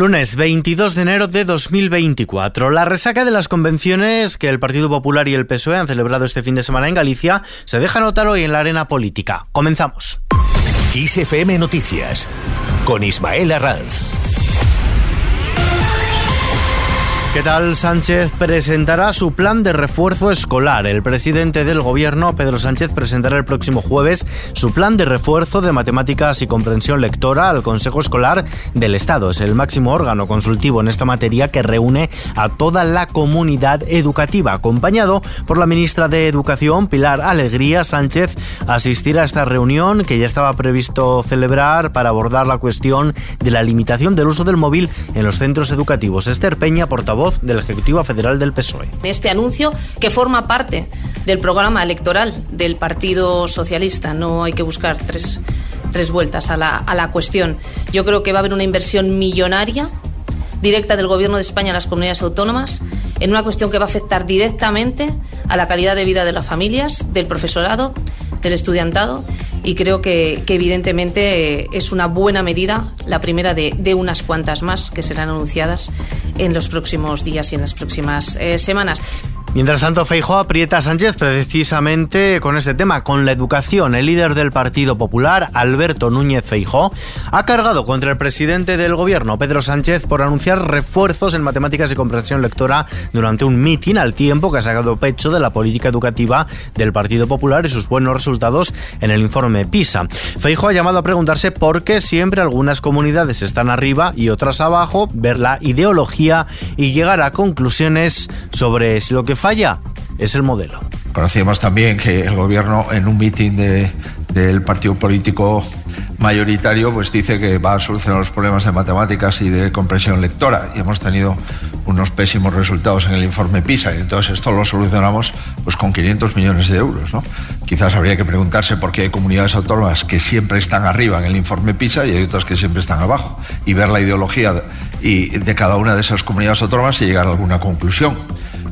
Lunes 22 de enero de 2024. La resaca de las convenciones que el Partido Popular y el PSOE han celebrado este fin de semana en Galicia se deja notar hoy en la arena política. Comenzamos. ISFM Noticias con Ismael Arranz. ¿Qué tal? Sánchez presentará su plan de refuerzo escolar. El presidente del gobierno, Pedro Sánchez, presentará el próximo jueves su plan de refuerzo de matemáticas y comprensión lectora al Consejo Escolar del Estado. Es el máximo órgano consultivo en esta materia que reúne a toda la comunidad educativa. Acompañado por la ministra de Educación, Pilar Alegría, Sánchez asistirá a esta reunión que ya estaba previsto celebrar para abordar la cuestión de la limitación del uso del móvil en los centros educativos. Esther Peña, portavoz voz del Ejecutivo Federal del PSOE. Este anuncio que forma parte del programa electoral del Partido Socialista. No hay que buscar tres, tres vueltas a la, a la cuestión. Yo creo que va a haber una inversión millonaria directa del Gobierno de España a las comunidades autónomas en una cuestión que va a afectar directamente a la calidad de vida de las familias, del profesorado, del estudiantado y creo que, evidentemente es una buena medida, la primera de, de, unas cuantas más que serán anunciadas en los próximos días y en las próximas eh, semanas. Mientras tanto, Feijóo aprieta a Sánchez precisamente con este tema, con la educación. El líder del Partido Popular, Alberto Núñez Feijóo, ha cargado contra el presidente del gobierno, Pedro Sánchez, por anunciar refuerzos en matemáticas y comprensión lectora durante un mitin al tiempo que ha sacado pecho de la política educativa del Partido Popular y sus buenos resultados en el informe PISA. Feijóo ha llamado a preguntarse por qué siempre algunas comunidades están arriba y otras abajo, ver la ideología y llegar a conclusiones sobre si lo que falla es el modelo. Conocíamos también que el gobierno en un mitin de, del partido político mayoritario pues dice que va a solucionar los problemas de matemáticas y de comprensión lectora y hemos tenido unos pésimos resultados en el informe PISA y entonces esto lo solucionamos pues con 500 millones de euros ¿no? quizás habría que preguntarse por qué hay comunidades autónomas que siempre están arriba en el informe PISA y hay otras que siempre están abajo y ver la ideología de, y de cada una de esas comunidades autónomas y llegar a alguna conclusión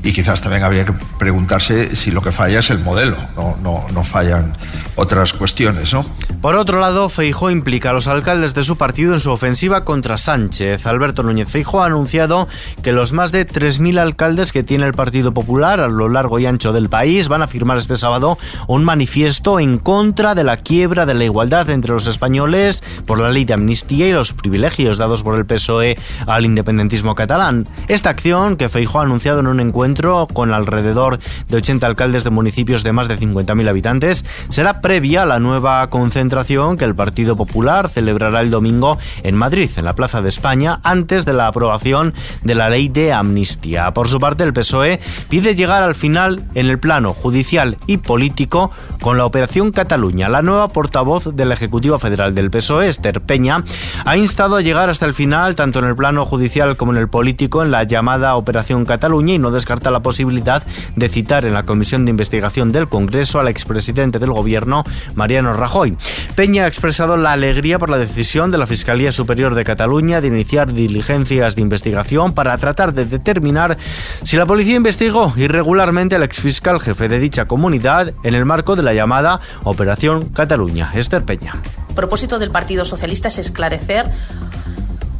y quizás también habría que preguntarse si lo que falla es el modelo, no, no, no fallan otras cuestiones. ¿no? Por otro lado, Feijó implica a los alcaldes de su partido en su ofensiva contra Sánchez. Alberto Núñez Feijó ha anunciado que los más de 3.000 alcaldes que tiene el Partido Popular a lo largo y ancho del país van a firmar este sábado un manifiesto en contra de la quiebra de la igualdad entre los españoles por la ley de amnistía y los privilegios dados por el PSOE al independentismo catalán. Esta acción, que Feijó ha anunciado en un encuentro con alrededor de 80 alcaldes de municipios de más de 50.000 habitantes, será previa a la nueva concentración que el Partido Popular celebrará el domingo en Madrid, en la Plaza de España, antes de la aprobación de la ley de amnistía. Por su parte, el PSOE pide llegar al final en el plano judicial y político con la Operación Cataluña. La nueva portavoz del Ejecutivo Federal del PSOE, Esther Peña, ha instado a llegar hasta el final, tanto en el plano judicial como en el político, en la llamada Operación Cataluña y no la posibilidad de citar en la Comisión de Investigación del Congreso al expresidente del Gobierno, Mariano Rajoy. Peña ha expresado la alegría por la decisión de la Fiscalía Superior de Cataluña de iniciar diligencias de investigación para tratar de determinar si la policía investigó irregularmente al exfiscal jefe de dicha comunidad en el marco de la llamada Operación Cataluña. Esther Peña. El propósito del Partido Socialista es esclarecer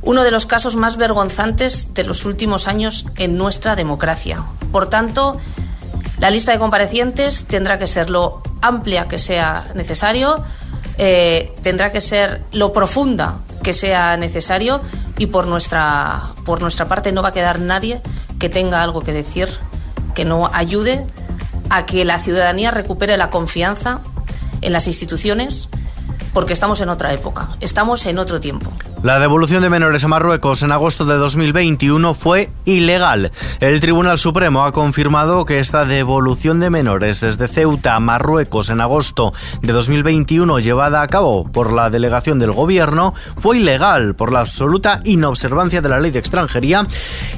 uno de los casos más vergonzantes de los últimos años en nuestra democracia. Por tanto, la lista de comparecientes tendrá que ser lo amplia que sea necesario, eh, tendrá que ser lo profunda que sea necesario y por nuestra, por nuestra parte no va a quedar nadie que tenga algo que decir, que no ayude a que la ciudadanía recupere la confianza en las instituciones, porque estamos en otra época, estamos en otro tiempo. La devolución de menores a Marruecos en agosto de 2021 fue ilegal. El Tribunal Supremo ha confirmado que esta devolución de menores desde Ceuta a Marruecos en agosto de 2021 llevada a cabo por la delegación del gobierno fue ilegal por la absoluta inobservancia de la ley de extranjería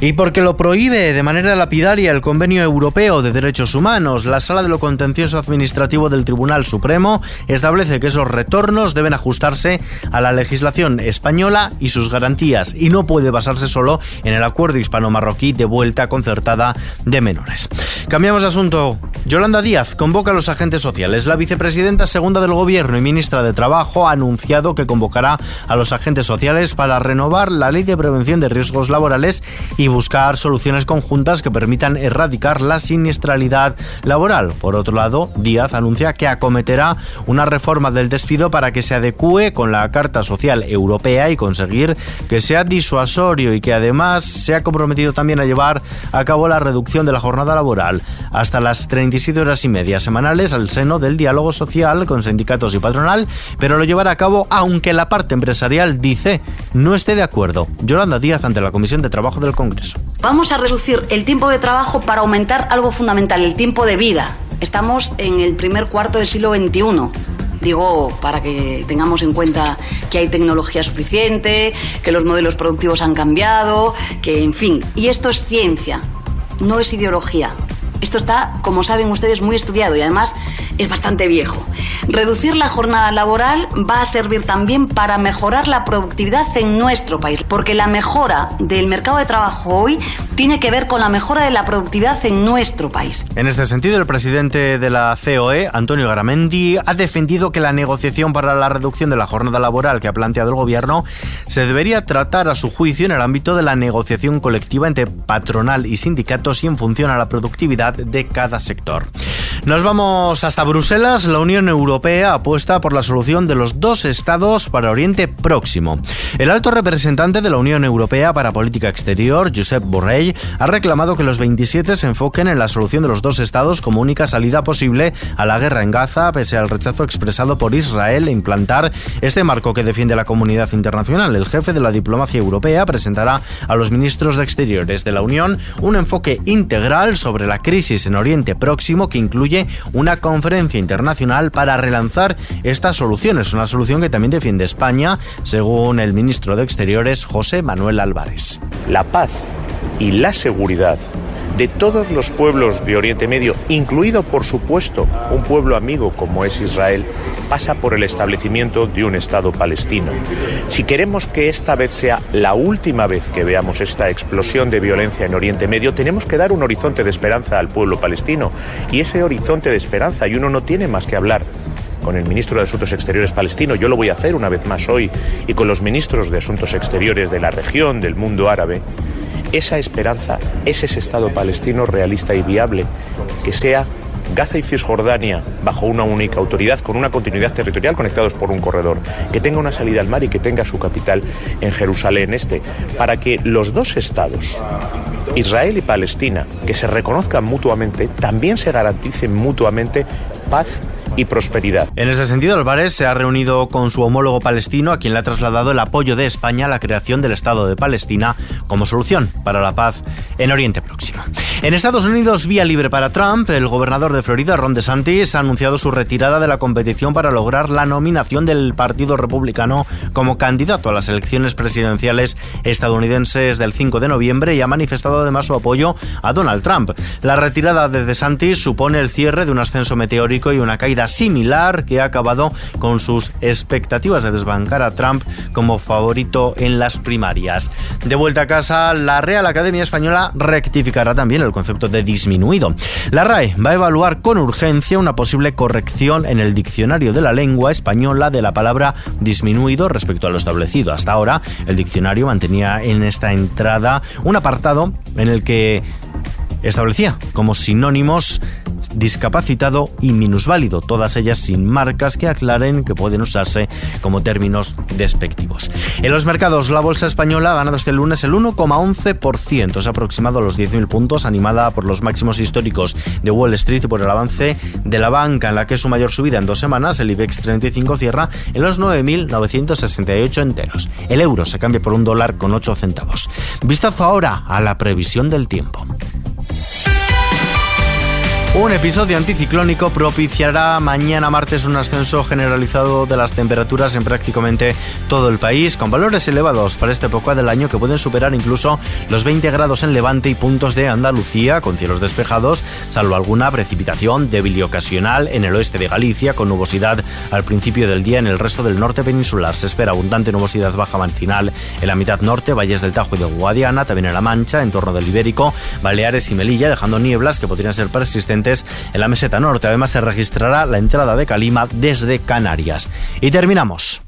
y porque lo prohíbe de manera lapidaria el Convenio Europeo de Derechos Humanos. La Sala de lo Contencioso Administrativo del Tribunal Supremo establece que esos retornos deben ajustarse a la legislación española española y sus garantías y no puede basarse solo en el acuerdo hispano-marroquí de vuelta concertada de menores. Cambiamos de asunto. Yolanda Díaz convoca a los agentes sociales. La vicepresidenta segunda del Gobierno y ministra de Trabajo ha anunciado que convocará a los agentes sociales para renovar la ley de prevención de riesgos laborales y buscar soluciones conjuntas que permitan erradicar la siniestralidad laboral. Por otro lado, Díaz anuncia que acometerá una reforma del despido para que se adecue con la Carta Social Europea y conseguir que sea disuasorio y que además se ha comprometido también a llevar a cabo la reducción de la jornada laboral hasta las 37 horas y media semanales al seno del diálogo social con sindicatos y patronal, pero lo llevará a cabo aunque la parte empresarial dice no esté de acuerdo. Yolanda Díaz ante la Comisión de Trabajo del Congreso. Vamos a reducir el tiempo de trabajo para aumentar algo fundamental, el tiempo de vida. Estamos en el primer cuarto del siglo XXI. Digo, para que tengamos en cuenta que hay tecnología suficiente, que los modelos productivos han cambiado, que en fin. Y esto es ciencia, no es ideología. Esto está, como saben ustedes, muy estudiado y además es bastante viejo. Reducir la jornada laboral va a servir también para mejorar la productividad en nuestro país, porque la mejora del mercado de trabajo hoy tiene que ver con la mejora de la productividad en nuestro país. En este sentido, el presidente de la COE, Antonio Garamendi, ha defendido que la negociación para la reducción de la jornada laboral que ha planteado el gobierno se debería tratar a su juicio en el ámbito de la negociación colectiva entre patronal y sindicatos y en función a la productividad de cada sector. Nos vamos hasta Bruselas. La Unión Europea apuesta por la solución de los dos estados para Oriente Próximo. El alto representante de la Unión Europea para Política Exterior, Josep Borrell, ha reclamado que los 27 se enfoquen en la solución de los dos estados como única salida posible a la guerra en Gaza, pese al rechazo expresado por Israel e implantar este marco que defiende la comunidad internacional. El jefe de la diplomacia europea presentará a los ministros de Exteriores de la Unión un enfoque integral sobre la crisis en Oriente Próximo que incluye una conferencia internacional para relanzar esta solución. Es una solución que también defiende España, según el ministro de Exteriores José Manuel Álvarez. La paz y la seguridad de todos los pueblos de Oriente Medio, incluido por supuesto un pueblo amigo como es Israel, pasa por el establecimiento de un Estado palestino. Si queremos que esta vez sea la última vez que veamos esta explosión de violencia en Oriente Medio, tenemos que dar un horizonte de esperanza al pueblo palestino. Y ese horizonte de esperanza, y uno no tiene más que hablar con el ministro de Asuntos Exteriores palestino, yo lo voy a hacer una vez más hoy, y con los ministros de Asuntos Exteriores de la región, del mundo árabe, esa esperanza es ese Estado palestino realista y viable, que sea Gaza y Cisjordania bajo una única autoridad, con una continuidad territorial conectados por un corredor, que tenga una salida al mar y que tenga su capital en Jerusalén Este, para que los dos estados, Israel y Palestina, que se reconozcan mutuamente, también se garanticen mutuamente paz y prosperidad. En ese sentido, Álvarez se ha reunido con su homólogo palestino, a quien le ha trasladado el apoyo de España a la creación del Estado de Palestina como solución para la paz en Oriente Próximo. En Estados Unidos, vía libre para Trump, el gobernador de Florida, Ron DeSantis, ha anunciado su retirada de la competición para lograr la nominación del Partido Republicano como candidato a las elecciones presidenciales estadounidenses del 5 de noviembre y ha manifestado además su apoyo a Donald Trump. La retirada de DeSantis supone el cierre de un ascenso meteórico y una caída similar que ha acabado con sus expectativas de desbancar a Trump como favorito en las primarias. De vuelta a casa, la Real Academia Española rectificará también el concepto de disminuido. La RAE va a evaluar con urgencia una posible corrección en el diccionario de la lengua española de la palabra disminuido respecto a lo establecido. Hasta ahora, el diccionario mantenía en esta entrada un apartado en el que establecía como sinónimos discapacitado y minusválido, todas ellas sin marcas que aclaren que pueden usarse como términos despectivos. En los mercados, la bolsa española ha ganado este lunes el 1,11%, se ha aproximado a los 10.000 puntos, animada por los máximos históricos de Wall Street y por el avance de la banca, en la que es su mayor subida en dos semanas, el IBEX 35 cierra en los 9.968 enteros. El euro se cambia por un dólar con 8 centavos. Vistazo ahora a la previsión del tiempo. Un episodio anticiclónico propiciará mañana martes un ascenso generalizado de las temperaturas en prácticamente todo el país, con valores elevados para esta época del año que pueden superar incluso los 20 grados en Levante y puntos de Andalucía, con cielos despejados, salvo alguna precipitación débil y ocasional en el oeste de Galicia, con nubosidad al principio del día en el resto del norte peninsular. Se espera abundante nubosidad baja matinal en la mitad norte, valles del Tajo y de Guadiana, también en la Mancha, en torno del Ibérico, Baleares y Melilla, dejando nieblas que podrían ser persistentes en la meseta norte. Además se registrará la entrada de calima desde Canarias. Y terminamos.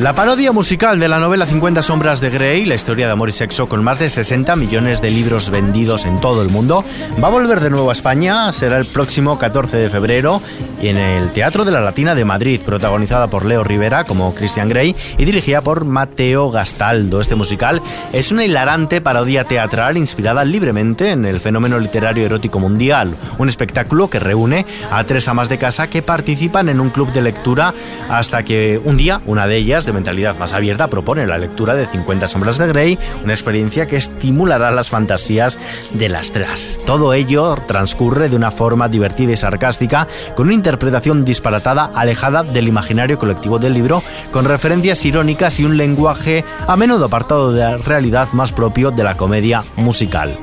La parodia musical de la novela 50 sombras de Grey, la historia de amor y sexo con más de 60 millones de libros vendidos en todo el mundo, va a volver de nuevo a España, será el próximo 14 de febrero en el Teatro de la Latina de Madrid, protagonizada por Leo Rivera como Christian Grey y dirigida por Mateo Gastaldo. Este musical es una hilarante parodia teatral inspirada libremente en el fenómeno literario erótico mundial, un espectáculo que reúne a tres amas de casa que participan en un club de lectura hasta que un día una de ellas mentalidad más abierta propone la lectura de 50 sombras de Grey, una experiencia que estimulará las fantasías de las tres. Todo ello transcurre de una forma divertida y sarcástica, con una interpretación disparatada alejada del imaginario colectivo del libro, con referencias irónicas y un lenguaje a menudo apartado de la realidad más propio de la comedia musical.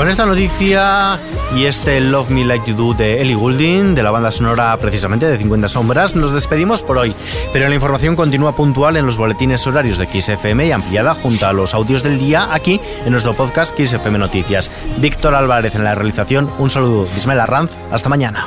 Con esta noticia y este Love Me Like You Do de Ellie Goulding, de la banda sonora precisamente de 50 Sombras, nos despedimos por hoy. Pero la información continúa puntual en los boletines horarios de XFM y ampliada junto a los audios del día aquí en nuestro podcast XFM Noticias. Víctor Álvarez en la realización, un saludo. Ismael Arranz, hasta mañana.